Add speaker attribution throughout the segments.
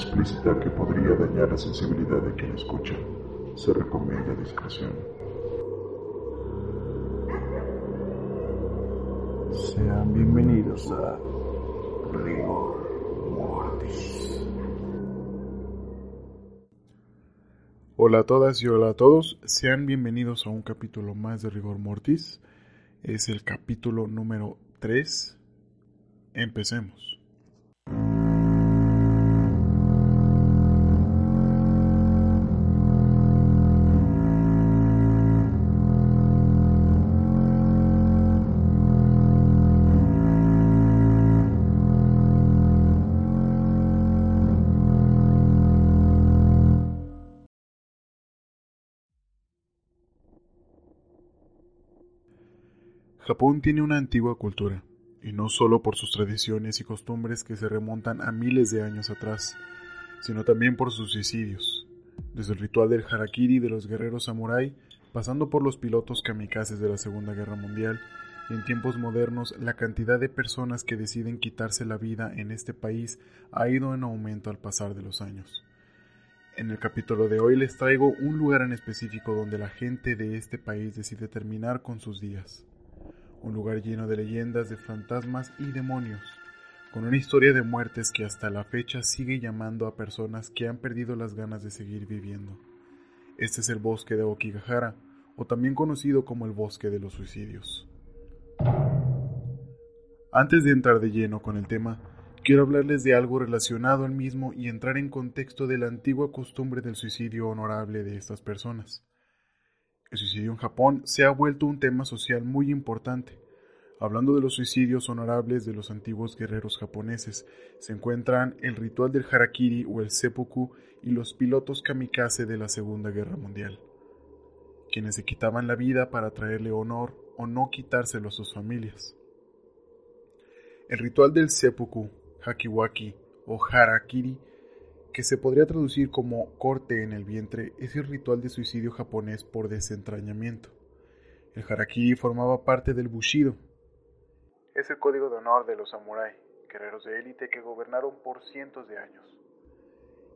Speaker 1: explícita que podría dañar la sensibilidad de quien escucha. Se recomienda discreción.
Speaker 2: Sean bienvenidos a Rigor Mortis.
Speaker 3: Hola a todas y hola a todos, sean bienvenidos a un capítulo más de Rigor Mortis. Es el capítulo número 3. Empecemos. Japón tiene una antigua cultura, y no solo por sus tradiciones y costumbres que se remontan a miles de años atrás, sino también por sus suicidios, desde el ritual del harakiri de los guerreros samurái, pasando por los pilotos kamikazes de la Segunda Guerra Mundial, y en tiempos modernos la cantidad de personas que deciden quitarse la vida en este país ha ido en aumento al pasar de los años. En el capítulo de hoy les traigo un lugar en específico donde la gente de este país decide terminar con sus días un lugar lleno de leyendas de fantasmas y demonios, con una historia de muertes que hasta la fecha sigue llamando a personas que han perdido las ganas de seguir viviendo. Este es el bosque de Okigahara, o también conocido como el bosque de los suicidios. Antes de entrar de lleno con el tema, quiero hablarles de algo relacionado al mismo y entrar en contexto de la antigua costumbre del suicidio honorable de estas personas. El suicidio en Japón se ha vuelto un tema social muy importante. Hablando de los suicidios honorables de los antiguos guerreros japoneses, se encuentran el ritual del harakiri o el seppuku y los pilotos kamikaze de la Segunda Guerra Mundial, quienes se quitaban la vida para traerle honor o no quitárselo a sus familias. El ritual del seppuku, hakiwaki o harakiri que se podría traducir como corte en el vientre, es el ritual de suicidio japonés por desentrañamiento. El harakiri formaba parte del bushido. Es el código de honor de los samuráis, guerreros de élite que gobernaron por cientos de años.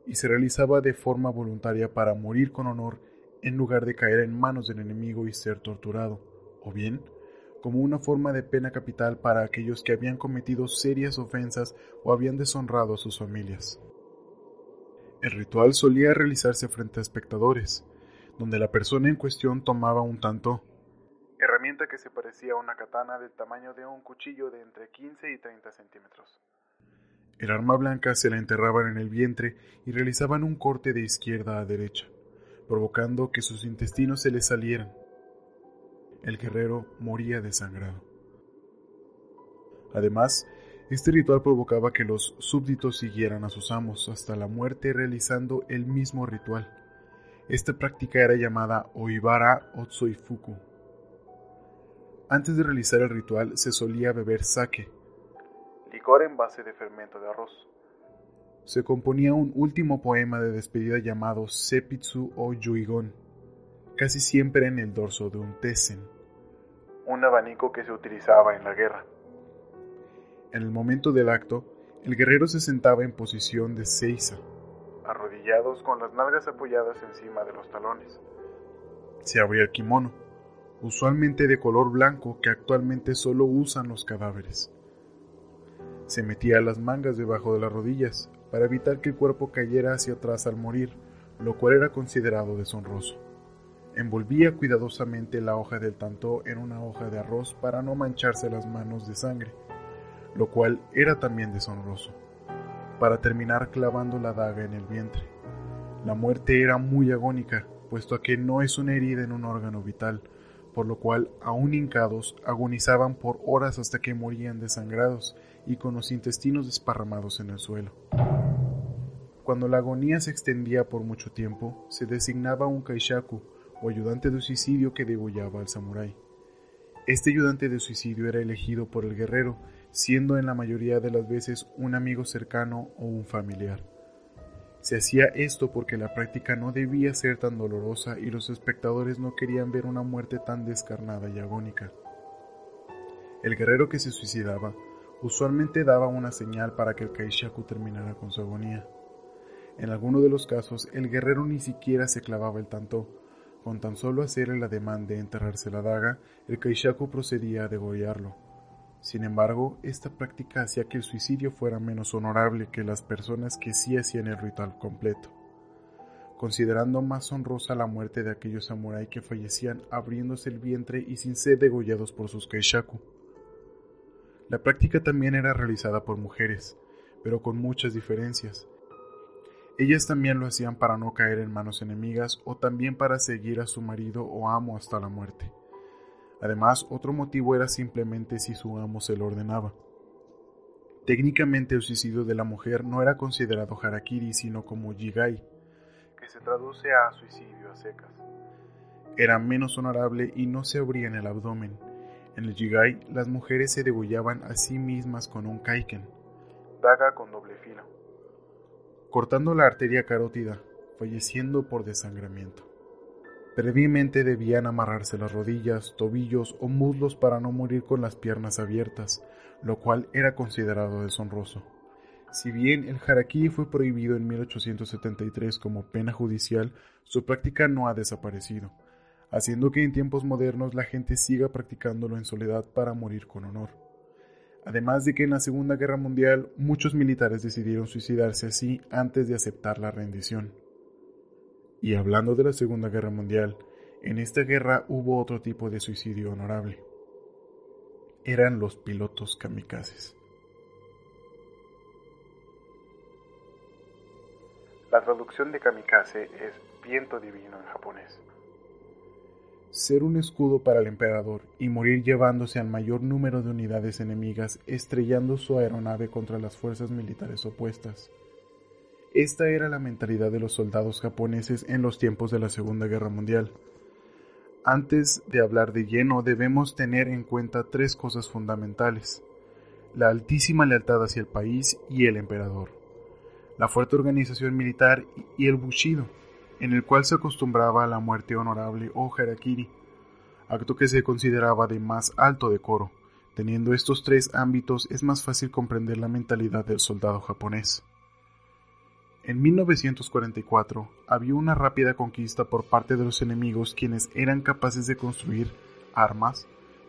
Speaker 3: Y se realizaba de forma voluntaria para morir con honor en lugar de caer en manos del enemigo y ser torturado, o bien como una forma de pena capital para aquellos que habían cometido serias ofensas o habían deshonrado a sus familias. El ritual solía realizarse frente a espectadores, donde la persona en cuestión tomaba un tanto, herramienta que se parecía a una katana del tamaño de un cuchillo de entre 15 y 30 centímetros. El arma blanca se la enterraban en el vientre y realizaban un corte de izquierda a derecha, provocando que sus intestinos se le salieran. El guerrero moría desangrado. Además, este ritual provocaba que los súbditos siguieran a sus amos hasta la muerte realizando el mismo ritual. Esta práctica era llamada Oibara Otsoifuku. Antes de realizar el ritual se solía beber sake, licor en base de fermento de arroz. Se componía un último poema de despedida llamado Sepitsu o Yuigon, casi siempre en el dorso de un tesen, un abanico que se utilizaba en la guerra. En el momento del acto, el guerrero se sentaba en posición de seiza, arrodillados con las nalgas apoyadas encima de los talones. Se abría el kimono, usualmente de color blanco que actualmente solo usan los cadáveres. Se metía las mangas debajo de las rodillas para evitar que el cuerpo cayera hacia atrás al morir, lo cual era considerado deshonroso. Envolvía cuidadosamente la hoja del tantó en una hoja de arroz para no mancharse las manos de sangre lo cual era también deshonroso. para terminar clavando la daga en el vientre. La muerte era muy agónica, puesto que no es una herida en un órgano vital, por lo cual, aún hincados, agonizaban por horas hasta que morían desangrados y con los intestinos desparramados en el suelo. Cuando la agonía se extendía por mucho tiempo, se designaba un kaishaku, o ayudante de suicidio que degollaba al samurái. Este ayudante de suicidio era elegido por el guerrero, siendo en la mayoría de las veces un amigo cercano o un familiar. Se hacía esto porque la práctica no debía ser tan dolorosa y los espectadores no querían ver una muerte tan descarnada y agónica. El guerrero que se suicidaba usualmente daba una señal para que el Kaishaku terminara con su agonía. En alguno de los casos, el guerrero ni siquiera se clavaba el tanto. Con tan solo hacer el ademán de enterrarse la daga, el Kaishaku procedía a degollarlo. Sin embargo, esta práctica hacía que el suicidio fuera menos honorable que las personas que sí hacían el ritual completo, considerando más honrosa la muerte de aquellos samuráis que fallecían abriéndose el vientre y sin ser degollados por sus Kaishaku. La práctica también era realizada por mujeres, pero con muchas diferencias. Ellas también lo hacían para no caer en manos enemigas o también para seguir a su marido o amo hasta la muerte. Además, otro motivo era simplemente si su amo se lo ordenaba. Técnicamente el suicidio de la mujer no era considerado harakiri sino como jigai, que se traduce a suicidio a secas. Era menos honorable y no se abría en el abdomen. En el jigai, las mujeres se degollaban a sí mismas con un kaiken, daga con doble filo cortando la arteria carótida, falleciendo por desangramiento. Previamente debían amarrarse las rodillas, tobillos o muslos para no morir con las piernas abiertas, lo cual era considerado deshonroso. Si bien el harakiri fue prohibido en 1873 como pena judicial, su práctica no ha desaparecido, haciendo que en tiempos modernos la gente siga practicándolo en soledad para morir con honor además de que en la Segunda Guerra Mundial muchos militares decidieron suicidarse así antes de aceptar la rendición. Y hablando de la Segunda Guerra Mundial, en esta guerra hubo otro tipo de suicidio honorable. Eran los pilotos kamikazes. La traducción de kamikaze es viento divino en japonés ser un escudo para el emperador y morir llevándose al mayor número de unidades enemigas estrellando su aeronave contra las fuerzas militares opuestas. Esta era la mentalidad de los soldados japoneses en los tiempos de la Segunda Guerra Mundial. Antes de hablar de lleno debemos tener en cuenta tres cosas fundamentales. La altísima lealtad hacia el país y el emperador. La fuerte organización militar y el bushido en el cual se acostumbraba a la muerte honorable o harakiri, acto que se consideraba de más alto decoro. Teniendo estos tres ámbitos es más fácil comprender la mentalidad del soldado japonés. En 1944 había una rápida conquista por parte de los enemigos quienes eran capaces de construir armas,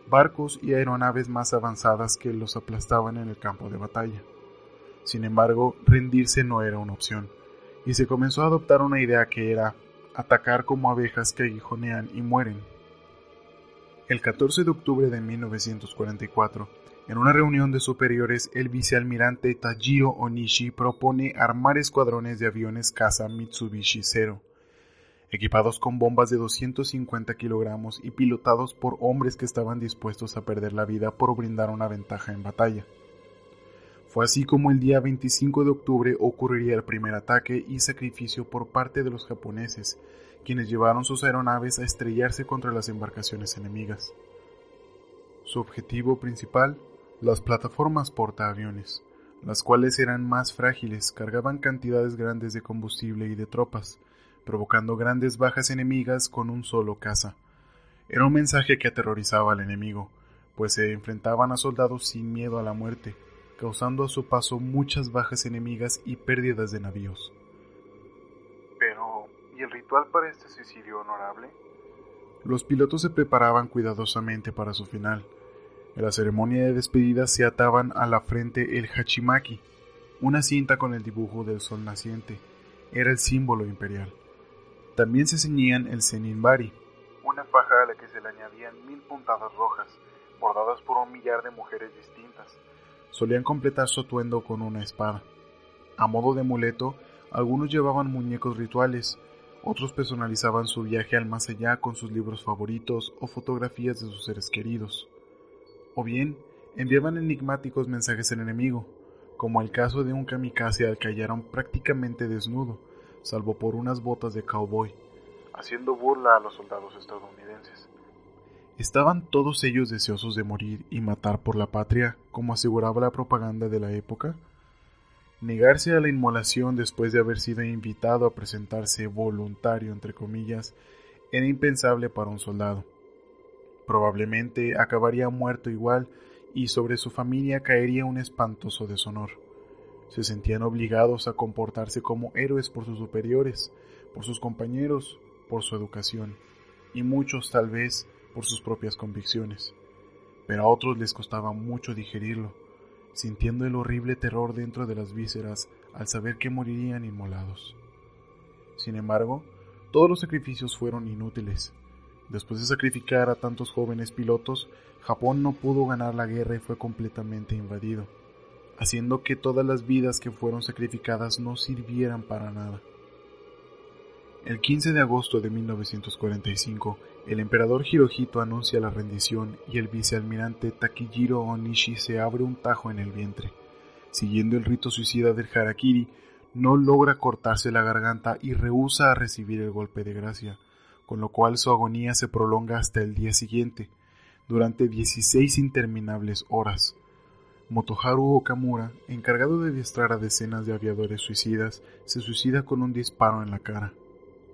Speaker 3: barcos y aeronaves más avanzadas que los aplastaban en el campo de batalla. Sin embargo, rendirse no era una opción y se comenzó a adoptar una idea que era atacar como abejas que aguijonean y mueren. El 14 de octubre de 1944, en una reunión de superiores, el vicealmirante Tajiro Onishi propone armar escuadrones de aviones caza Mitsubishi Zero, equipados con bombas de 250 kilogramos y pilotados por hombres que estaban dispuestos a perder la vida por brindar una ventaja en batalla. Fue así como el día 25 de octubre ocurriría el primer ataque y sacrificio por parte de los japoneses, quienes llevaron sus aeronaves a estrellarse contra las embarcaciones enemigas. Su objetivo principal, las plataformas portaaviones, las cuales eran más frágiles, cargaban cantidades grandes de combustible y de tropas, provocando grandes bajas enemigas con un solo caza. Era un mensaje que aterrorizaba al enemigo, pues se enfrentaban a soldados sin miedo a la muerte, causando a su paso muchas bajas enemigas y pérdidas de navíos. Pero, ¿y el ritual para este suicidio honorable? Los pilotos se preparaban cuidadosamente para su final. En la ceremonia de despedida se ataban a la frente el hachimaki, una cinta con el dibujo del sol naciente. Era el símbolo imperial. También se ceñían el seninbari, una faja a la que se le añadían mil puntadas rojas, bordadas por un millar de mujeres distintas, solían completar su atuendo con una espada. A modo de amuleto, algunos llevaban muñecos rituales, otros personalizaban su viaje al más allá con sus libros favoritos o fotografías de sus seres queridos. O bien, enviaban enigmáticos mensajes al enemigo, como el caso de un kamikaze al que hallaron prácticamente desnudo, salvo por unas botas de cowboy, haciendo burla a los soldados estadounidenses. ¿Estaban todos ellos deseosos de morir y matar por la patria, como aseguraba la propaganda de la época? Negarse a la inmolación después de haber sido invitado a presentarse voluntario, entre comillas, era impensable para un soldado. Probablemente acabaría muerto igual y sobre su familia caería un espantoso deshonor. Se sentían obligados a comportarse como héroes por sus superiores, por sus compañeros, por su educación, y muchos tal vez por sus propias convicciones, pero a otros les costaba mucho digerirlo, sintiendo el horrible terror dentro de las vísceras al saber que morirían inmolados. Sin embargo, todos los sacrificios fueron inútiles. Después de sacrificar a tantos jóvenes pilotos, Japón no pudo ganar la guerra y fue completamente invadido, haciendo que todas las vidas que fueron sacrificadas no sirvieran para nada. El 15 de agosto de 1945, el emperador Hirohito anuncia la rendición y el vicealmirante Takijiro Onishi se abre un tajo en el vientre. Siguiendo el rito suicida del harakiri, no logra cortarse la garganta y rehúsa a recibir el golpe de gracia, con lo cual su agonía se prolonga hasta el día siguiente, durante 16 interminables horas. Motoharu Okamura, encargado de adiestrar a decenas de aviadores suicidas, se suicida con un disparo en la cara.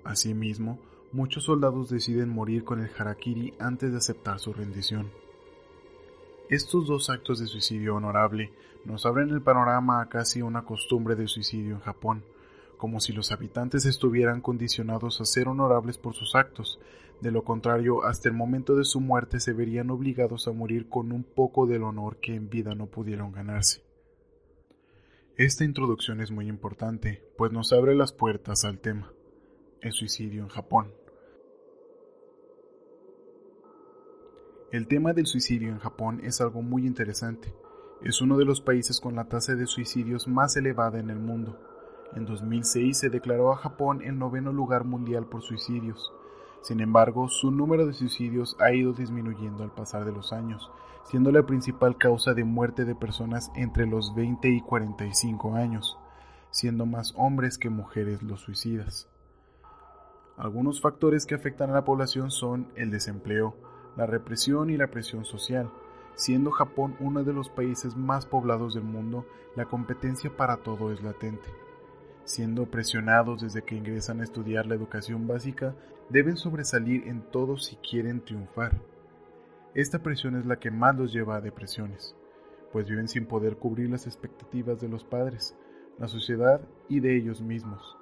Speaker 3: Asimismo, muchos soldados deciden morir con el harakiri antes de aceptar su rendición. Estos dos actos de suicidio honorable nos abren el panorama a casi una costumbre de suicidio en Japón, como si los habitantes estuvieran condicionados a ser honorables por sus actos, de lo contrario, hasta el momento de su muerte se verían obligados a morir con un poco del honor que en vida no pudieron ganarse. Esta introducción es muy importante, pues nos abre las puertas al tema el suicidio en Japón. El tema del suicidio en Japón es algo muy interesante. Es uno de los países con la tasa de suicidios más elevada en el mundo. En 2006 se declaró a Japón el noveno lugar mundial por suicidios. Sin embargo, su número de suicidios ha ido disminuyendo al pasar de los años, siendo la principal causa de muerte de personas entre los 20 y 45 años, siendo más hombres que mujeres los suicidas. Algunos factores que afectan a la población son el desempleo, la represión y la presión social. Siendo Japón uno de los países más poblados del mundo, la competencia para todo es latente. Siendo presionados desde que ingresan a estudiar la educación básica, deben sobresalir en todo si quieren triunfar. Esta presión es la que más los lleva a depresiones, pues viven sin poder cubrir las expectativas de los padres, la sociedad y de ellos mismos.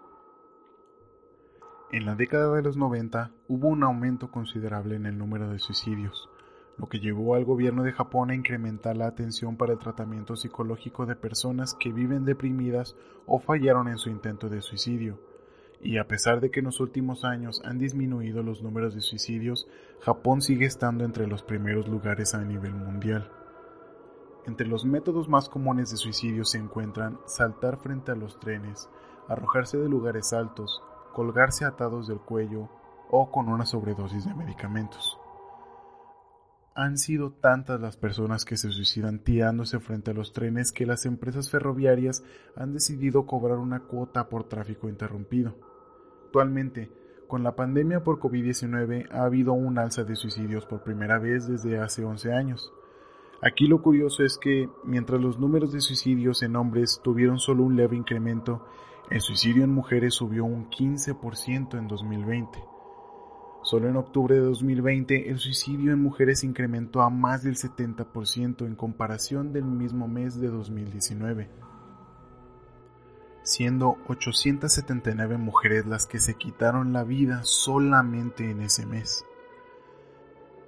Speaker 3: En la década de los 90 hubo un aumento considerable en el número de suicidios, lo que llevó al gobierno de Japón a incrementar la atención para el tratamiento psicológico de personas que viven deprimidas o fallaron en su intento de suicidio. Y a pesar de que en los últimos años han disminuido los números de suicidios, Japón sigue estando entre los primeros lugares a nivel mundial. Entre los métodos más comunes de suicidio se encuentran saltar frente a los trenes, arrojarse de lugares altos, colgarse atados del cuello o con una sobredosis de medicamentos. Han sido tantas las personas que se suicidan tirándose frente a los trenes que las empresas ferroviarias han decidido cobrar una cuota por tráfico interrumpido. Actualmente, con la pandemia por COVID-19 ha habido un alza de suicidios por primera vez desde hace 11 años. Aquí lo curioso es que, mientras los números de suicidios en hombres tuvieron solo un leve incremento, el suicidio en mujeres subió un 15% en 2020. Solo en octubre de 2020 el suicidio en mujeres incrementó a más del 70% en comparación del mismo mes de 2019, siendo 879 mujeres las que se quitaron la vida solamente en ese mes.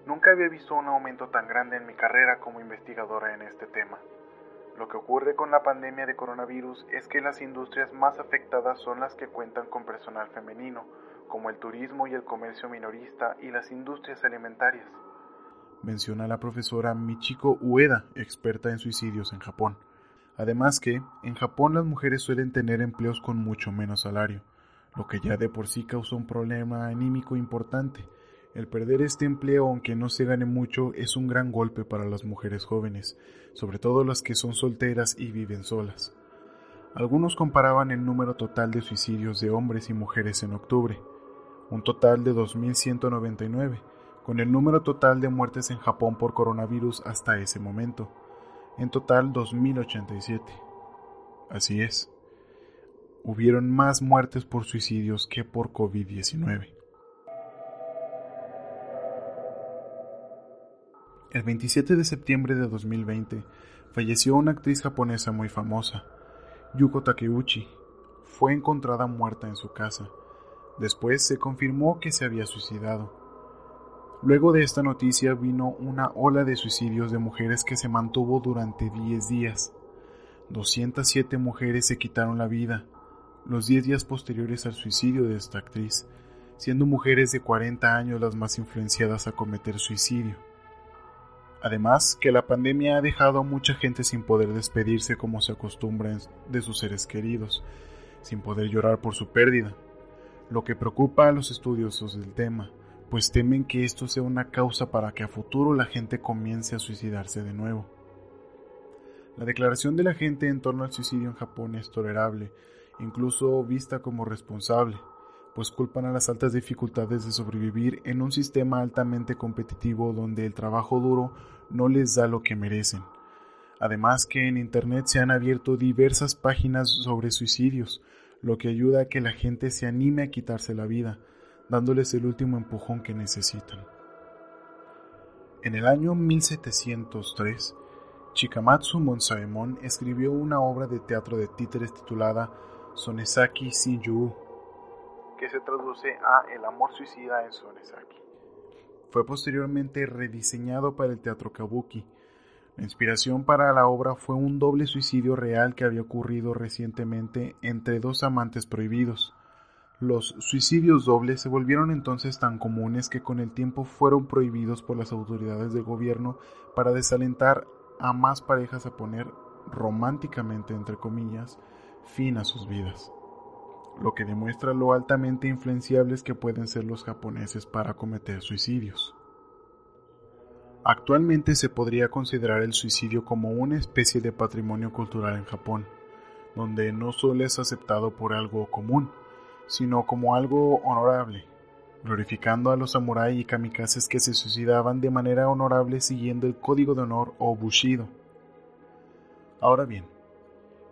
Speaker 3: Nunca había visto un aumento tan grande en mi carrera como investigadora en este tema. Lo que ocurre con la pandemia de coronavirus es que las industrias más afectadas son las que cuentan con personal femenino, como el turismo y el comercio minorista y las industrias alimentarias. Menciona la profesora Michiko Ueda, experta en suicidios en Japón. Además que, en Japón las mujeres suelen tener empleos con mucho menos salario, lo que ya de por sí causa un problema anímico importante. El perder este empleo, aunque no se gane mucho, es un gran golpe para las mujeres jóvenes, sobre todo las que son solteras y viven solas. Algunos comparaban el número total de suicidios de hombres y mujeres en octubre, un total de 2.199, con el número total de muertes en Japón por coronavirus hasta ese momento, en total 2.087. Así es, hubieron más muertes por suicidios que por COVID-19. El 27 de septiembre de 2020 falleció una actriz japonesa muy famosa, Yuko Takeuchi fue encontrada muerta en su casa. Después se confirmó que se había suicidado. Luego de esta noticia vino una ola de suicidios de mujeres que se mantuvo durante 10 días. 207 mujeres se quitaron la vida los 10 días posteriores al suicidio de esta actriz, siendo mujeres de 40 años las más influenciadas a cometer suicidio. Además, que la pandemia ha dejado a mucha gente sin poder despedirse como se acostumbra de sus seres queridos, sin poder llorar por su pérdida, lo que preocupa a los estudiosos del tema, pues temen que esto sea una causa para que a futuro la gente comience a suicidarse de nuevo. La declaración de la gente en torno al suicidio en Japón es tolerable, incluso vista como responsable, pues culpan a las altas dificultades de sobrevivir en un sistema altamente competitivo donde el trabajo duro no les da lo que merecen. Además que en Internet se han abierto diversas páginas sobre suicidios, lo que ayuda a que la gente se anime a quitarse la vida, dándoles el último empujón que necesitan. En el año 1703, Chikamatsu Monsaemon escribió una obra de teatro de títeres titulada Sonesaki Shinju, que se traduce a El amor suicida en Sonesaki. Fue posteriormente rediseñado para el teatro kabuki. La inspiración para la obra fue un doble suicidio real que había ocurrido recientemente entre dos amantes prohibidos. Los suicidios dobles se volvieron entonces tan comunes que con el tiempo fueron prohibidos por las autoridades del gobierno para desalentar a más parejas a poner románticamente, entre comillas, fin a sus vidas lo que demuestra lo altamente influenciables que pueden ser los japoneses para cometer suicidios. Actualmente se podría considerar el suicidio como una especie de patrimonio cultural en Japón, donde no solo es aceptado por algo común, sino como algo honorable, glorificando a los samuráis y kamikazes que se suicidaban de manera honorable siguiendo el código de honor o bushido. Ahora bien,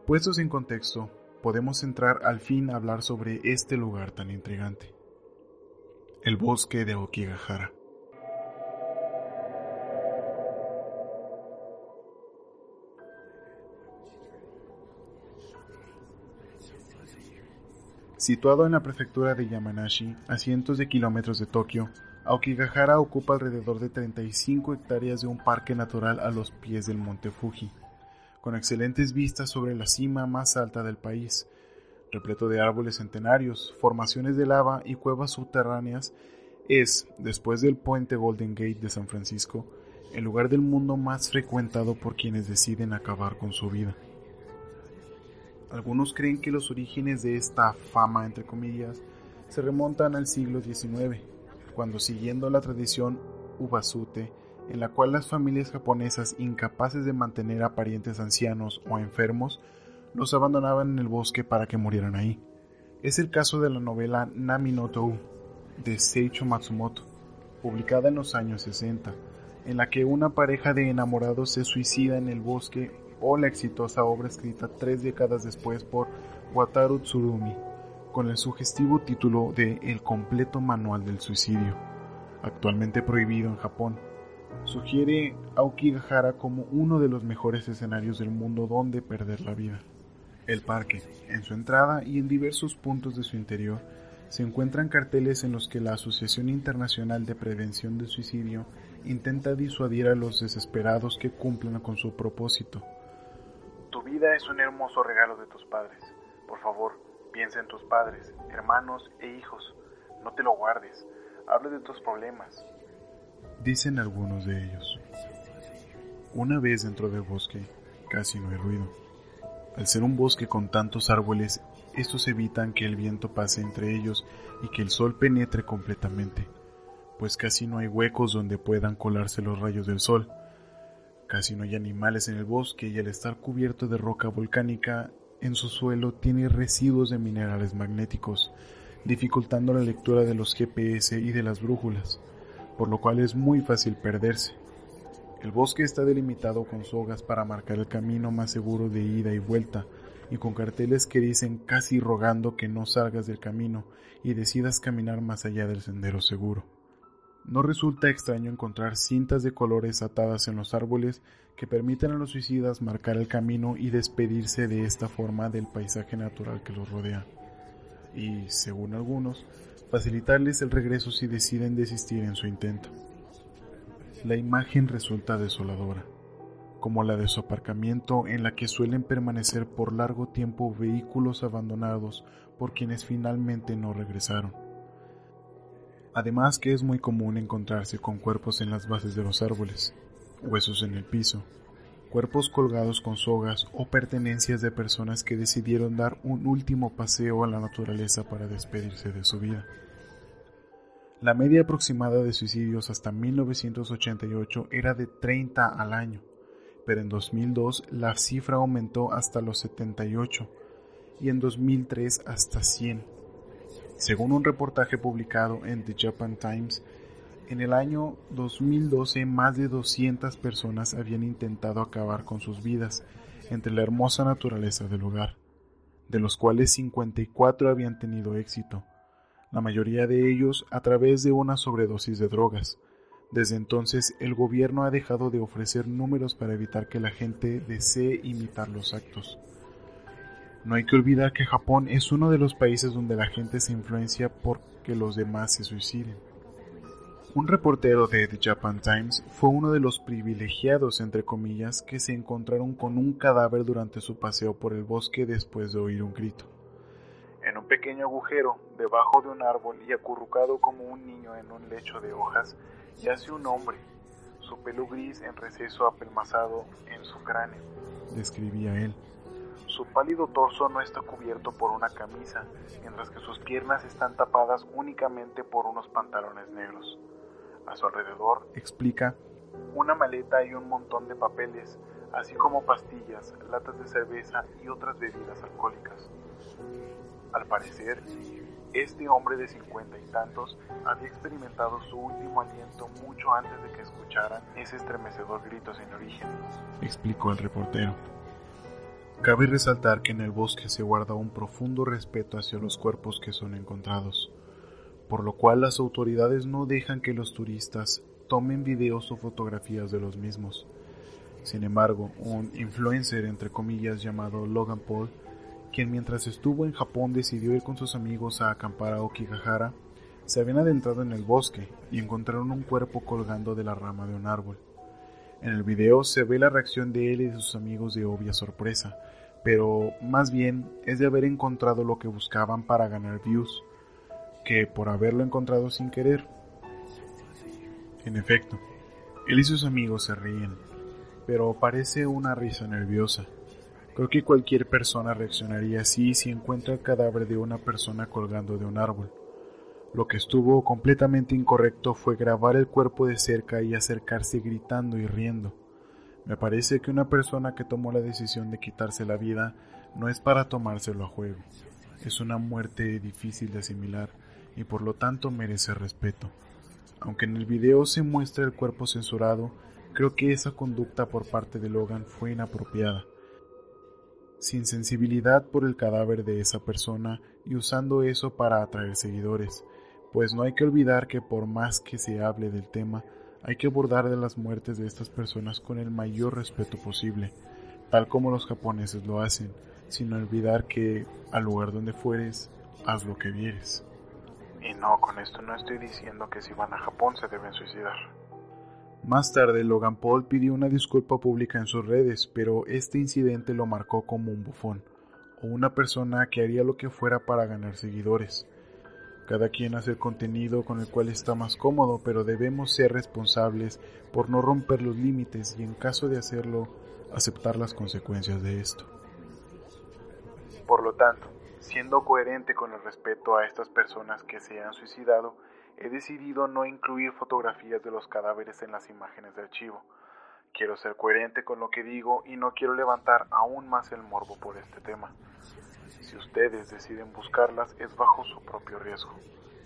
Speaker 3: puestos en contexto, podemos entrar al fin a hablar sobre este lugar tan intrigante. El bosque de Okigahara. Situado en la prefectura de Yamanashi, a cientos de kilómetros de Tokio, Aokigahara ocupa alrededor de 35 hectáreas de un parque natural a los pies del monte Fuji con excelentes vistas sobre la cima más alta del país, repleto de árboles centenarios, formaciones de lava y cuevas subterráneas, es, después del puente Golden Gate de San Francisco, el lugar del mundo más frecuentado por quienes deciden acabar con su vida. Algunos creen que los orígenes de esta fama, entre comillas, se remontan al siglo XIX, cuando siguiendo la tradición Ubasute, en la cual las familias japonesas incapaces de mantener a parientes ancianos o enfermos los abandonaban en el bosque para que murieran ahí. Es el caso de la novela Nami no Tou de Seicho Matsumoto, publicada en los años 60, en la que una pareja de enamorados se suicida en el bosque o la exitosa obra escrita tres décadas después por Wataru Tsurumi, con el sugestivo título de El completo manual del suicidio, actualmente prohibido en Japón sugiere Aokigahara como uno de los mejores escenarios del mundo donde perder la vida. El parque, en su entrada y en diversos puntos de su interior, se encuentran carteles en los que la Asociación Internacional de Prevención del Suicidio intenta disuadir a los desesperados que cumplan con su propósito. Tu vida es un hermoso regalo de tus padres. Por favor, piensa en tus padres, hermanos e hijos. No te lo guardes. Habla de tus problemas, dicen algunos de ellos. Una vez dentro del bosque, casi no hay ruido. Al ser un bosque con tantos árboles, estos evitan que el viento pase entre ellos y que el sol penetre completamente, pues casi no hay huecos donde puedan colarse los rayos del sol. Casi no hay animales en el bosque y al estar cubierto de roca volcánica, en su suelo tiene residuos de minerales magnéticos, dificultando la lectura de los GPS y de las brújulas, por lo cual es muy fácil perderse. El bosque está delimitado con sogas para marcar el camino más seguro de ida y vuelta, y con carteles que dicen casi rogando que no salgas del camino y decidas caminar más allá del sendero seguro. No resulta extraño encontrar cintas de colores atadas en los árboles que permiten a los suicidas marcar el camino y despedirse de esta forma del paisaje natural que los rodea. Y, según algunos, facilitarles el regreso si deciden desistir en su intento. La imagen resulta desoladora, como la de su aparcamiento en la que suelen permanecer por largo tiempo vehículos abandonados por quienes finalmente no regresaron. Además que es muy común encontrarse con cuerpos en las bases de los árboles, huesos en el piso, cuerpos colgados con sogas o pertenencias de personas que decidieron dar un último paseo a la naturaleza para despedirse de su vida. La media aproximada de suicidios hasta 1988 era de 30 al año, pero en 2002 la cifra aumentó hasta los 78 y en 2003 hasta 100. Según un reportaje publicado en The Japan Times, en el año 2012 más de 200 personas habían intentado acabar con sus vidas entre la hermosa naturaleza del lugar, de los cuales 54 habían tenido éxito la mayoría de ellos a través de una sobredosis de drogas. Desde entonces el gobierno ha dejado de ofrecer números para evitar que la gente desee imitar los actos. No hay que olvidar que Japón es uno de los países donde la gente se influencia por que los demás se suiciden. Un reportero de The Japan Times fue uno de los privilegiados, entre comillas, que se encontraron con un cadáver durante su paseo por el bosque después de oír un grito. En un pequeño agujero, debajo de un árbol y acurrucado como un niño en un lecho de hojas, yace un hombre, su pelo gris en receso apelmazado en su cráneo, describía él. Su pálido torso no está cubierto por una camisa, mientras que sus piernas están tapadas únicamente por unos pantalones negros. A su alrededor, explica, una maleta y un montón de papeles, así como pastillas, latas de cerveza y otras bebidas alcohólicas. Al parecer, este hombre de cincuenta y tantos había experimentado su último aliento mucho antes de que escucharan ese estremecedor grito sin origen, explicó el reportero. Cabe resaltar que en el bosque se guarda un profundo respeto hacia los cuerpos que son encontrados, por lo cual las autoridades no dejan que los turistas tomen videos o fotografías de los mismos. Sin embargo, un influencer entre comillas llamado Logan Paul quien mientras estuvo en Japón decidió ir con sus amigos a acampar a Okigahara, se habían adentrado en el bosque y encontraron un cuerpo colgando de la rama de un árbol. En el video se ve la reacción de él y de sus amigos de obvia sorpresa, pero más bien es de haber encontrado lo que buscaban para ganar views, que por haberlo encontrado sin querer. En efecto, él y sus amigos se ríen, pero parece una risa nerviosa. Creo que cualquier persona reaccionaría así si encuentra el cadáver de una persona colgando de un árbol. Lo que estuvo completamente incorrecto fue grabar el cuerpo de cerca y acercarse gritando y riendo. Me parece que una persona que tomó la decisión de quitarse la vida no es para tomárselo a juego. Es una muerte difícil de asimilar y por lo tanto merece respeto. Aunque en el video se muestra el cuerpo censurado, creo que esa conducta por parte de Logan fue inapropiada sin sensibilidad por el cadáver de esa persona y usando eso para atraer seguidores, pues no hay que olvidar que por más que se hable del tema, hay que abordar de las muertes de estas personas con el mayor respeto posible, tal como los japoneses lo hacen, sin olvidar que al lugar donde fueres, haz lo que vieres. Y no, con esto no estoy diciendo que si van a Japón se deben suicidar. Más tarde, Logan Paul pidió una disculpa pública en sus redes, pero este incidente lo marcó como un bufón, o una persona que haría lo que fuera para ganar seguidores. Cada quien hace el contenido con el cual está más cómodo, pero debemos ser responsables por no romper los límites y en caso de hacerlo, aceptar las consecuencias de esto. Por lo tanto, siendo coherente con el respeto a estas personas que se han suicidado, he decidido no incluir fotografías de los cadáveres en las imágenes de archivo. Quiero ser coherente con lo que digo y no quiero levantar aún más el morbo por este tema. Si ustedes deciden buscarlas es bajo su propio riesgo.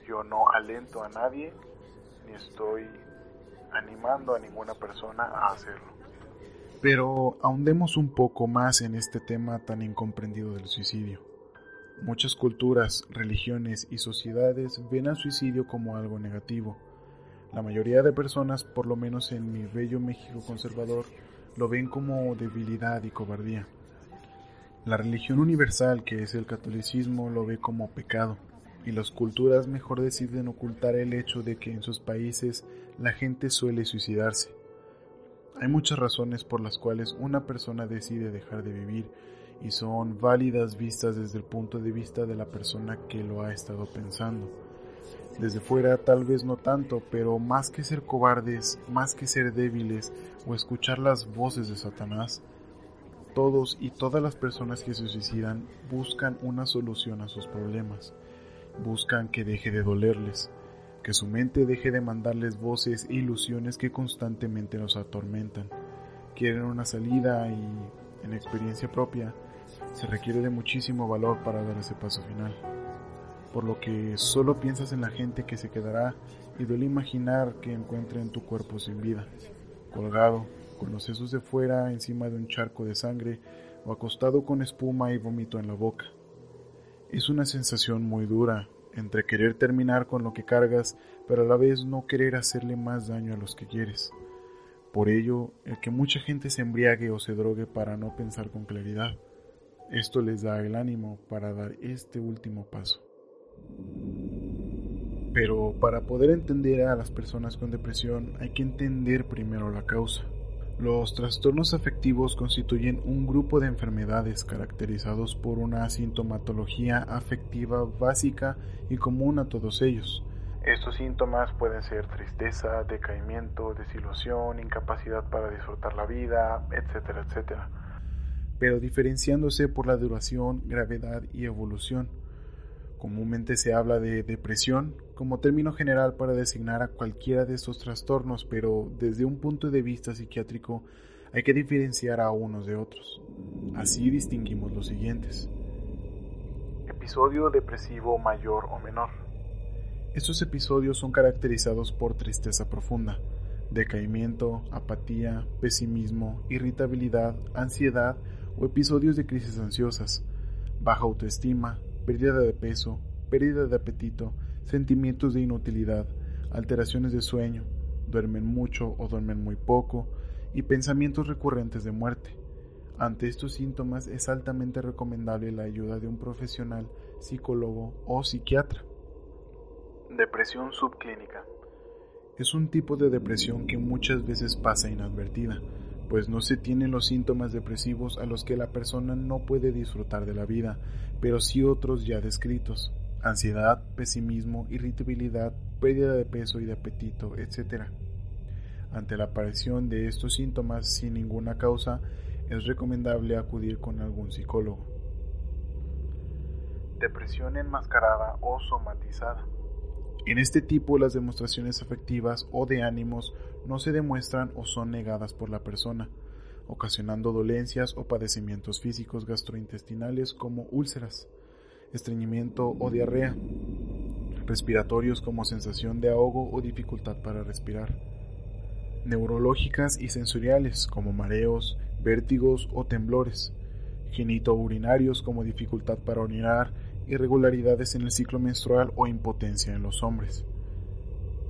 Speaker 3: Yo no alento a nadie ni estoy animando a ninguna persona a hacerlo. Pero ahondemos un poco más en este tema tan incomprendido del suicidio. Muchas culturas, religiones y sociedades ven al suicidio como algo negativo. La mayoría de personas, por lo menos en mi bello México conservador, lo ven como debilidad y cobardía. La religión universal, que es el catolicismo, lo ve como pecado, y las culturas mejor deciden ocultar el hecho de que en sus países la gente suele suicidarse. Hay muchas razones por las cuales una persona decide dejar de vivir y son válidas vistas desde el punto de vista de la persona que lo ha estado pensando. Desde fuera tal vez no tanto, pero más que ser cobardes, más que ser débiles o escuchar las voces de Satanás, todos y todas las personas que se suicidan buscan una solución a sus problemas, buscan que deje de dolerles, que su mente deje de mandarles voces e ilusiones que constantemente los atormentan. Quieren una salida y, en experiencia propia, se requiere de muchísimo valor para dar ese paso final. Por lo que solo piensas en la gente que se quedará y duele imaginar que encuentren tu cuerpo sin vida, colgado, con los sesos de fuera encima de un charco de sangre o acostado con espuma y vómito en la boca. Es una sensación muy dura entre querer terminar con lo que cargas, pero a la vez no querer hacerle más daño a los que quieres. Por ello, el que mucha gente se embriague o se drogue para no pensar con claridad. Esto les da el ánimo para dar este último paso. Pero para poder entender a las personas con depresión hay que entender primero la causa. Los trastornos afectivos constituyen un grupo de enfermedades caracterizados por una sintomatología afectiva básica y común a todos ellos. Estos síntomas pueden ser tristeza, decaimiento, desilusión, incapacidad para disfrutar la vida, etcétera, etcétera. Pero diferenciándose por la duración, gravedad y evolución. Comúnmente se habla de depresión como término general para designar a cualquiera de estos trastornos, pero desde un punto de vista psiquiátrico hay que diferenciar a unos de otros. Así distinguimos los siguientes. Episodio depresivo mayor o menor. Estos episodios son caracterizados por tristeza profunda, decaimiento, apatía, pesimismo, irritabilidad, ansiedad o episodios de crisis ansiosas, baja autoestima, pérdida de peso, pérdida de apetito, sentimientos de inutilidad, alteraciones de sueño, duermen mucho o duermen muy poco y pensamientos recurrentes de muerte. Ante estos síntomas es altamente recomendable la ayuda de un profesional, psicólogo o psiquiatra. Depresión subclínica. Es un tipo de depresión que muchas veces pasa inadvertida, pues no se tienen los síntomas depresivos a los que la persona no puede disfrutar de la vida, pero sí otros ya descritos, ansiedad, pesimismo, irritabilidad, pérdida de peso y de apetito, etc. Ante la aparición de estos síntomas sin ninguna causa, es recomendable acudir con algún psicólogo. Depresión enmascarada o somatizada. En este tipo las demostraciones afectivas o de ánimos no se demuestran o son negadas por la persona, ocasionando dolencias o padecimientos físicos gastrointestinales como úlceras, estreñimiento o diarrea, respiratorios como sensación de ahogo o dificultad para respirar, neurológicas y sensoriales como mareos, vértigos o temblores, genitourinarios como dificultad para orinar, irregularidades en el ciclo menstrual o impotencia en los hombres.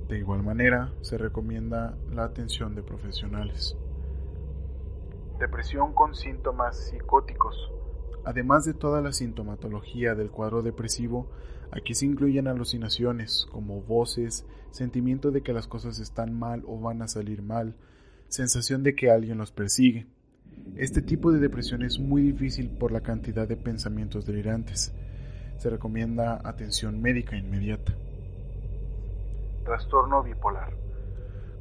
Speaker 3: De igual manera, se recomienda la atención de profesionales. Depresión con síntomas psicóticos. Además de toda la sintomatología del cuadro depresivo, aquí se incluyen alucinaciones como voces, sentimiento de que las cosas están mal o van a salir mal, sensación de que alguien los persigue. Este tipo de depresión es muy difícil por la cantidad de pensamientos delirantes se recomienda atención médica inmediata. Trastorno bipolar.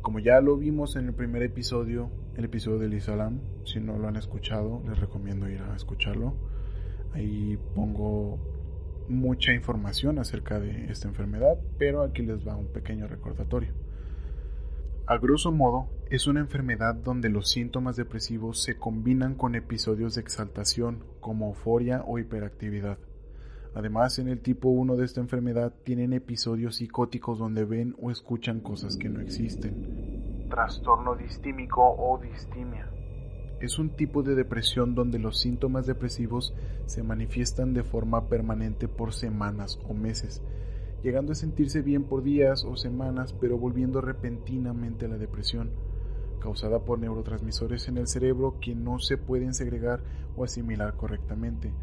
Speaker 3: Como ya lo vimos en el primer episodio, el episodio del Islam, si no lo han escuchado, les recomiendo ir a escucharlo. Ahí pongo mucha información acerca de esta enfermedad, pero aquí les va un pequeño recordatorio. A grosso modo, es una enfermedad donde los síntomas depresivos se combinan con episodios de exaltación como euforia o hiperactividad. Además, en el tipo 1 de esta enfermedad tienen episodios psicóticos donde ven o escuchan cosas que no existen. Trastorno distímico o distimia. Es un tipo de depresión donde los síntomas depresivos se manifiestan de forma permanente por semanas o meses, llegando a sentirse bien por días o semanas, pero volviendo repentinamente a la depresión, causada por neurotransmisores en el cerebro que no se pueden segregar o asimilar correctamente.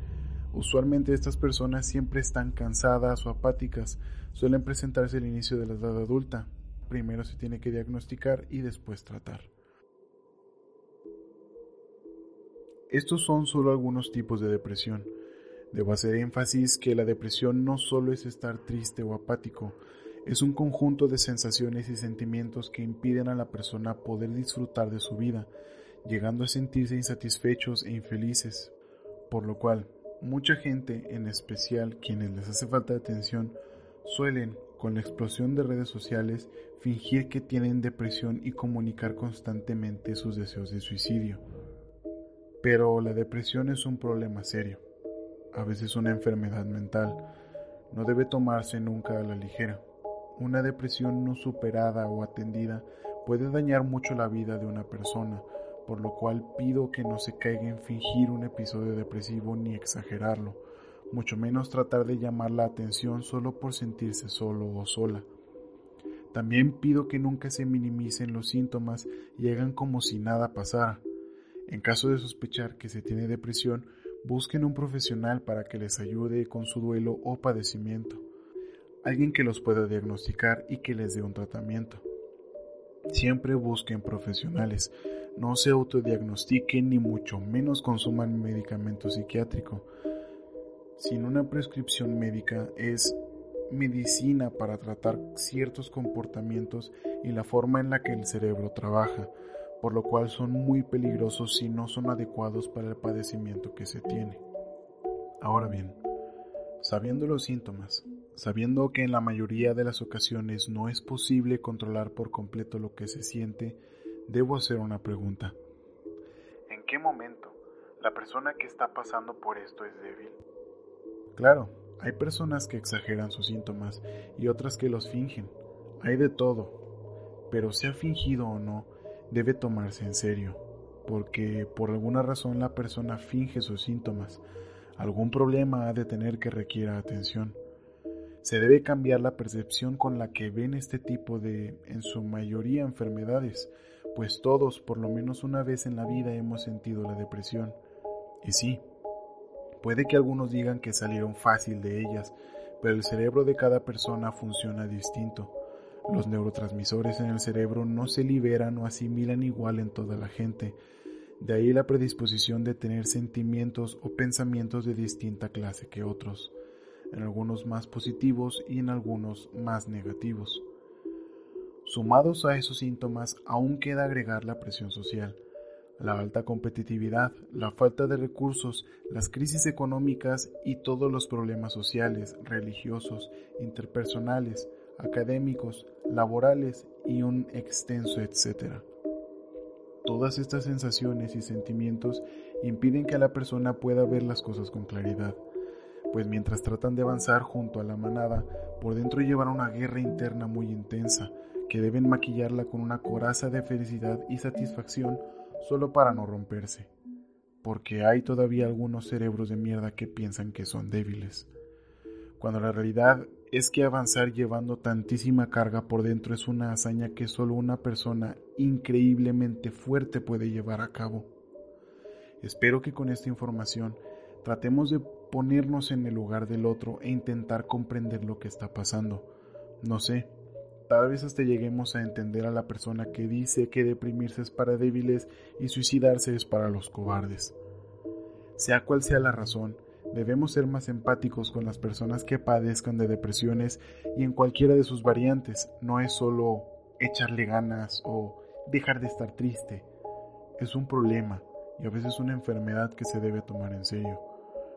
Speaker 3: Usualmente estas personas siempre están cansadas o apáticas, suelen presentarse al inicio de la edad adulta. Primero se tiene que diagnosticar y después tratar. Estos son solo algunos tipos de depresión. Debo hacer énfasis que la depresión no solo es estar triste o apático, es un conjunto de sensaciones y sentimientos que impiden a la persona poder disfrutar de su vida, llegando a sentirse insatisfechos e infelices, por lo cual mucha gente, en especial quienes les hace falta de atención, suelen, con la explosión de redes sociales, fingir que tienen depresión y comunicar constantemente sus deseos de suicidio. Pero la depresión es un problema serio, a veces una enfermedad mental, no debe tomarse nunca a la ligera. Una depresión no superada o atendida puede dañar mucho la vida de una persona, por lo cual pido que no se caiga en fingir un episodio depresivo ni exagerarlo, mucho menos tratar de llamar la atención solo por sentirse solo o sola. También pido que nunca se minimicen los síntomas y hagan como si nada pasara. En caso de sospechar que se tiene depresión, busquen un profesional para que les ayude con su duelo o padecimiento, alguien que los pueda diagnosticar y que les dé un tratamiento. Siempre busquen profesionales, no se autodiagnostiquen ni mucho menos consuman medicamento psiquiátrico. Sin una prescripción médica es medicina para tratar ciertos comportamientos y la forma en la que el cerebro trabaja por lo cual son muy peligrosos si no son adecuados para el padecimiento que se tiene. Ahora bien, sabiendo los síntomas, sabiendo que en la mayoría de las ocasiones no es posible controlar por completo lo que se siente, debo hacer una pregunta. ¿En qué momento la persona que está pasando por esto es débil? Claro, hay personas que exageran sus síntomas y otras que los fingen. Hay de todo. Pero sea fingido o no, debe tomarse en serio, porque por alguna razón la persona finge sus síntomas, algún problema ha de tener que requiera atención. Se debe cambiar la percepción con la que ven este tipo de, en su mayoría, enfermedades, pues todos por lo menos una vez en la vida hemos sentido la depresión. Y sí, puede que algunos digan que salieron fácil de ellas, pero el cerebro de cada persona funciona distinto. Los neurotransmisores en el cerebro no se liberan o asimilan igual en toda la gente. De ahí la predisposición de tener sentimientos o pensamientos de distinta clase que otros, en algunos más positivos y en algunos más negativos. Sumados a esos síntomas, aún queda agregar la presión social, la alta competitividad, la falta de recursos, las crisis económicas y todos los problemas sociales, religiosos, interpersonales, académicos, laborales y un extenso etcétera. Todas estas sensaciones y sentimientos impiden que la persona pueda ver las cosas con claridad, pues mientras tratan de avanzar junto a la manada, por dentro llevan una guerra interna muy intensa, que deben maquillarla con una coraza de felicidad y satisfacción solo para no romperse, porque hay todavía algunos cerebros de mierda que piensan que son débiles, cuando la realidad es que avanzar llevando tantísima carga por dentro es una hazaña que solo una persona increíblemente fuerte puede llevar a cabo. Espero que con esta información tratemos de ponernos en el lugar del otro e intentar comprender lo que está pasando. No sé, tal vez hasta lleguemos a entender a la persona que dice que deprimirse es para débiles y suicidarse es para los cobardes. Sea cual sea la razón, Debemos ser más empáticos con las personas que padezcan de depresiones y en cualquiera de sus variantes. No es solo echarle ganas o dejar de estar triste. Es un problema y a veces una enfermedad que se debe tomar en serio.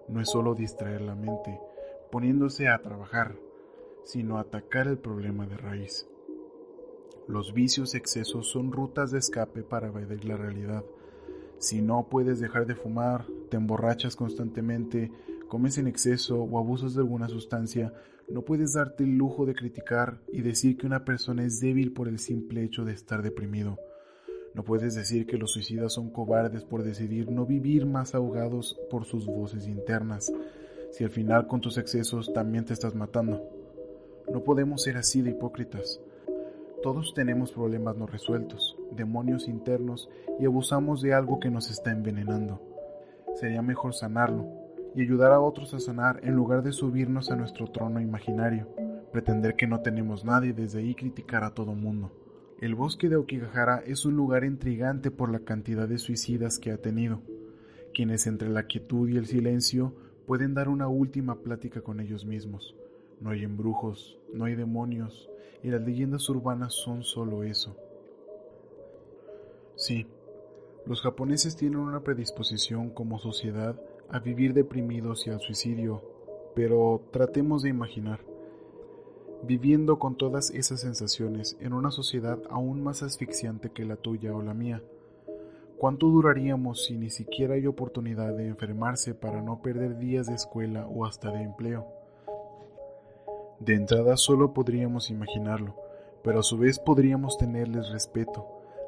Speaker 3: no es solo distraer la mente, poniéndose a trabajar, sino atacar el problema de raíz. Los vicios excesos son rutas de escape para evadir la realidad. Si no puedes dejar de fumar, te emborrachas constantemente, comes en exceso o abusas de alguna sustancia, no puedes darte el lujo de criticar y decir que una persona es débil por el simple hecho de estar deprimido. No puedes decir que los suicidas son cobardes por decidir no vivir más ahogados por sus voces internas, si al final con tus excesos también te estás matando. No podemos ser así de hipócritas. Todos tenemos problemas no resueltos, demonios internos y abusamos de algo que nos está envenenando. Sería mejor sanarlo y ayudar a otros a sanar en lugar de subirnos a nuestro trono imaginario, pretender que no tenemos nada y desde ahí criticar a todo mundo. El bosque de Aokigahara es un lugar intrigante por la cantidad de suicidas que ha tenido, quienes entre la quietud y el silencio pueden dar una última plática con ellos mismos. No hay embrujos, no hay demonios, y las leyendas urbanas son solo eso. Sí, los japoneses tienen una predisposición como sociedad a vivir deprimidos y al suicidio, pero tratemos de imaginar, viviendo con todas esas sensaciones en una sociedad aún más asfixiante que la tuya o la mía. ¿Cuánto duraríamos si ni siquiera hay oportunidad de enfermarse para no perder días de escuela o hasta de empleo? De entrada solo podríamos imaginarlo, pero a su vez podríamos tenerles respeto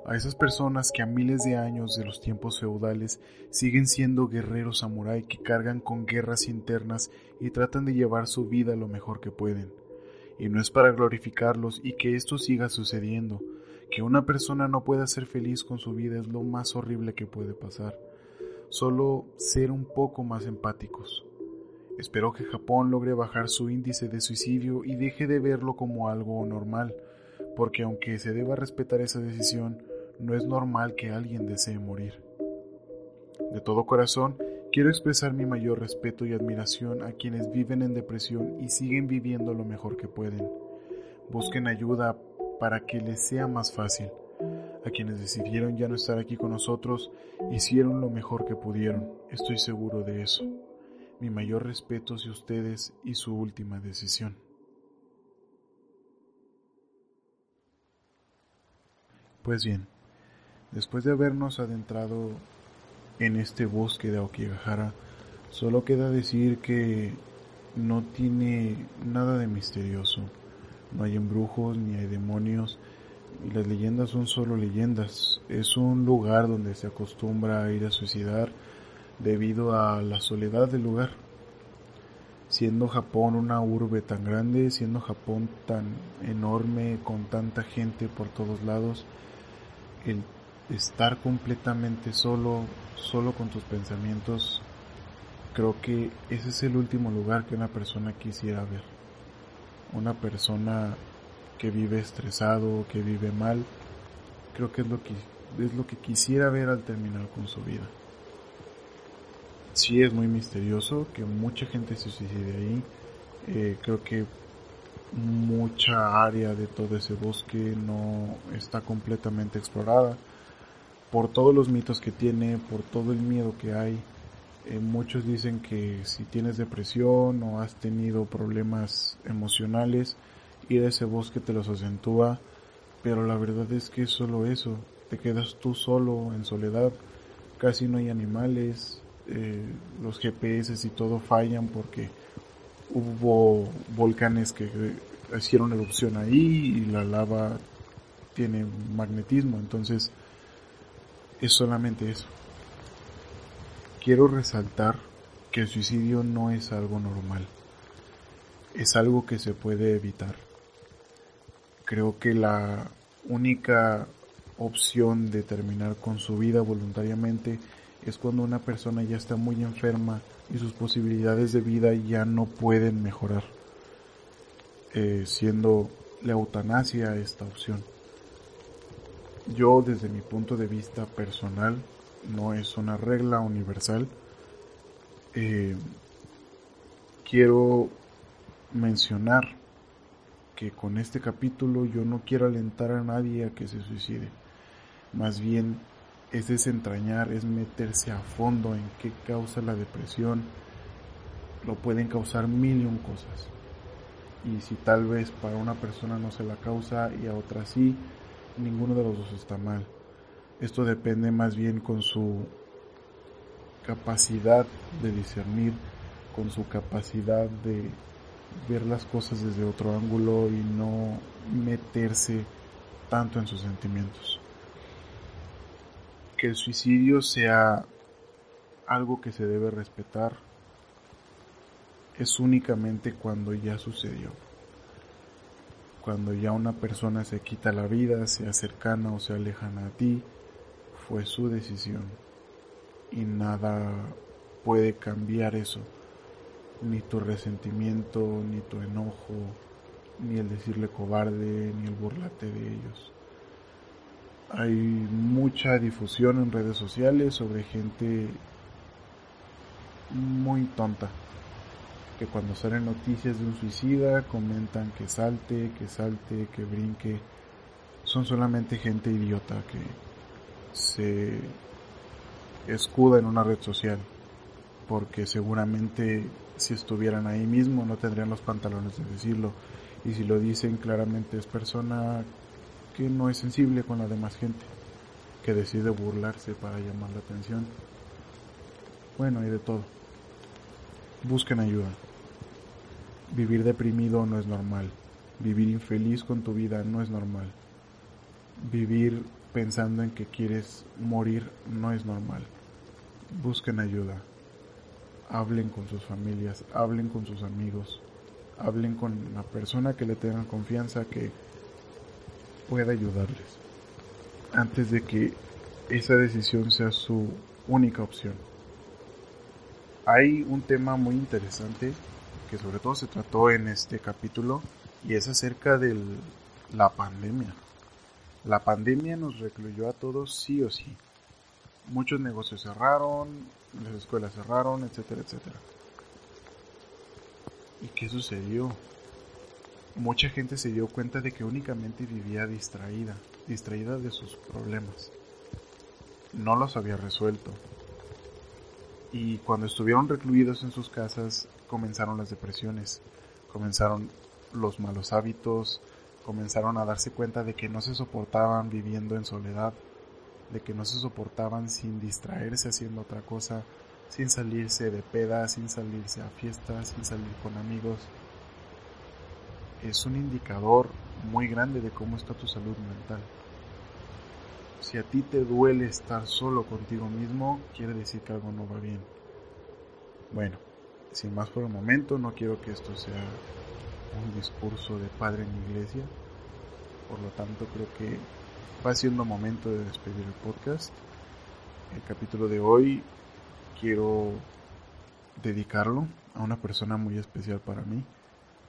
Speaker 3: a esas personas que a miles de años de los tiempos feudales siguen siendo guerreros samurái que cargan con guerras internas y tratan de llevar su vida lo mejor que pueden. Y no es para glorificarlos y que esto siga sucediendo, que una persona no pueda ser feliz con su vida es lo más horrible que puede pasar. Solo ser un poco más empáticos. Espero que Japón logre bajar su índice de suicidio y deje de verlo como algo normal, porque aunque se deba respetar esa decisión, no es normal que alguien desee morir. De todo corazón, quiero expresar mi mayor respeto y admiración a quienes viven en depresión y siguen viviendo lo mejor que pueden. Busquen ayuda para que les sea más fácil. A quienes decidieron ya no estar aquí con nosotros, hicieron lo mejor que pudieron, estoy seguro de eso mi mayor respeto hacia ustedes y su última decisión. Pues bien, después de habernos adentrado en este bosque de Aokigahara, solo queda decir que no tiene nada de misterioso. No hay embrujos ni hay demonios y las leyendas son solo leyendas. Es un lugar donde se acostumbra a ir a suicidar debido a la soledad del lugar. Siendo Japón una urbe tan grande, siendo Japón tan enorme, con tanta gente por todos lados, el estar completamente solo, solo con tus pensamientos, creo que ese es el último lugar que una persona quisiera ver. Una persona que vive estresado, que vive mal, creo que es lo que es lo que quisiera ver al terminar con su vida sí es muy misterioso que mucha gente se suicide ahí. Eh, creo que mucha área de todo ese bosque no está completamente explorada por todos los mitos que tiene, por todo el miedo que hay. Eh, muchos dicen que si tienes depresión o has tenido problemas emocionales, ir a ese bosque te los acentúa, pero la verdad es que es solo eso, te quedas tú solo en soledad, casi no hay animales, eh, los GPS y todo fallan porque hubo volcanes que hicieron erupción ahí y la lava tiene magnetismo, entonces es solamente eso. Quiero resaltar que el suicidio no es algo normal, es algo que se puede evitar. Creo que la única opción de terminar con su vida voluntariamente es cuando una persona ya está muy enferma y sus posibilidades de vida ya no pueden mejorar, eh, siendo la eutanasia esta opción. Yo desde mi punto de vista personal, no es una regla universal, eh, quiero mencionar que con este capítulo yo no quiero alentar a nadie a que se suicide, más bien es desentrañar, es meterse a fondo en qué causa la depresión, lo pueden causar mil y un cosas. Y si tal vez para una persona no se la causa y a otra sí, ninguno de los dos está mal. Esto depende más bien con su capacidad de discernir, con su capacidad de ver las cosas desde otro ángulo y no meterse tanto en sus sentimientos. Que el suicidio sea algo que se debe respetar es únicamente cuando ya sucedió. Cuando ya una persona se quita la vida, sea cercana o sea lejana a ti, fue su decisión y nada puede cambiar eso. Ni tu resentimiento, ni tu enojo, ni el decirle cobarde, ni el burlarte de ellos. Hay mucha difusión en redes sociales sobre gente muy tonta que cuando salen noticias de un suicida comentan que salte, que salte, que brinque. Son solamente gente idiota que se escuda en una red social. Porque seguramente si estuvieran ahí mismo no tendrían los pantalones de decirlo. Y si lo dicen claramente es persona que no es sensible con la demás gente. Que decide burlarse para llamar la atención. Bueno, y de todo. Busquen ayuda. Vivir deprimido no es normal. Vivir infeliz con tu vida no es normal. Vivir pensando en que quieres morir no es normal. Busquen ayuda. Hablen con sus familias, hablen con sus amigos, hablen con la persona que le tengan confianza que pueda ayudarles. Antes de que esa decisión sea su única opción. Hay un tema muy interesante que sobre todo se trató en este capítulo y es acerca de la pandemia. La pandemia nos recluyó a todos sí o sí. Muchos negocios cerraron, las escuelas cerraron, etcétera, etcétera. ¿Y qué sucedió? Mucha gente se dio cuenta de que únicamente vivía distraída, distraída de sus problemas. No los había resuelto. Y cuando estuvieron recluidos en sus casas, comenzaron las depresiones, comenzaron los malos hábitos, comenzaron a darse cuenta de que no se soportaban viviendo en soledad, de que no se soportaban sin distraerse haciendo otra cosa, sin salirse de peda, sin salirse a fiestas, sin salir con amigos. Es un indicador muy grande de cómo está tu salud mental. Si a ti te duele estar solo contigo mismo, quiere decir que algo no va bien. Bueno, sin más por el momento, no quiero que esto sea un discurso de padre en iglesia. Por lo tanto, creo que va siendo momento de despedir el podcast. El capítulo de hoy quiero dedicarlo a una persona muy especial para mí.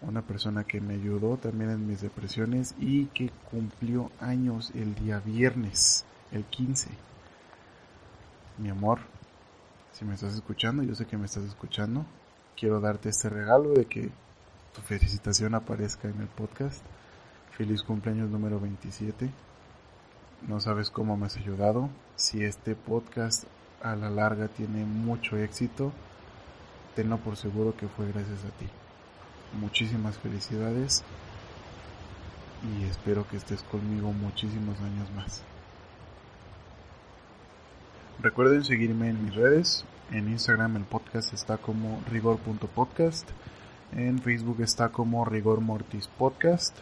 Speaker 3: Una persona que me ayudó también en mis depresiones y que cumplió años el día viernes, el 15. Mi amor, si me estás escuchando, yo sé que me estás escuchando. Quiero darte este regalo de que tu felicitación aparezca en el podcast. Feliz cumpleaños número 27. No sabes cómo me has ayudado. Si este podcast a la larga tiene mucho éxito, tenlo por seguro que fue gracias a ti. Muchísimas felicidades y espero que estés conmigo muchísimos años más. Recuerden seguirme en mis redes. En Instagram el podcast está como rigor.podcast. En Facebook está como Rigor Podcast.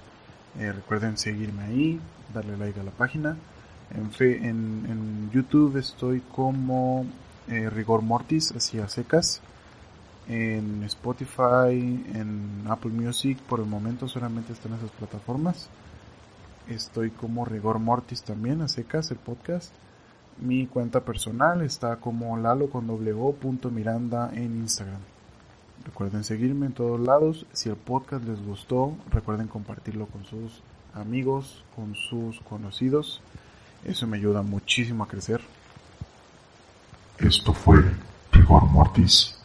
Speaker 3: Eh, recuerden seguirme ahí, darle like a la página. En, YouTube estoy como eh, Rigor Mortis, así a secas. En Spotify, en Apple Music, por el momento solamente están esas plataformas. Estoy como Rigor Mortis también, a secas, el podcast. Mi cuenta personal está como lalo con Miranda en Instagram. Recuerden seguirme en todos lados. Si el podcast les gustó, recuerden compartirlo con sus amigos, con sus conocidos. Eso me ayuda muchísimo a crecer.
Speaker 1: Esto fue Rigor Mortis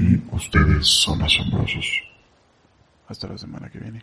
Speaker 1: y ustedes son asombrosos.
Speaker 3: Hasta la semana que viene.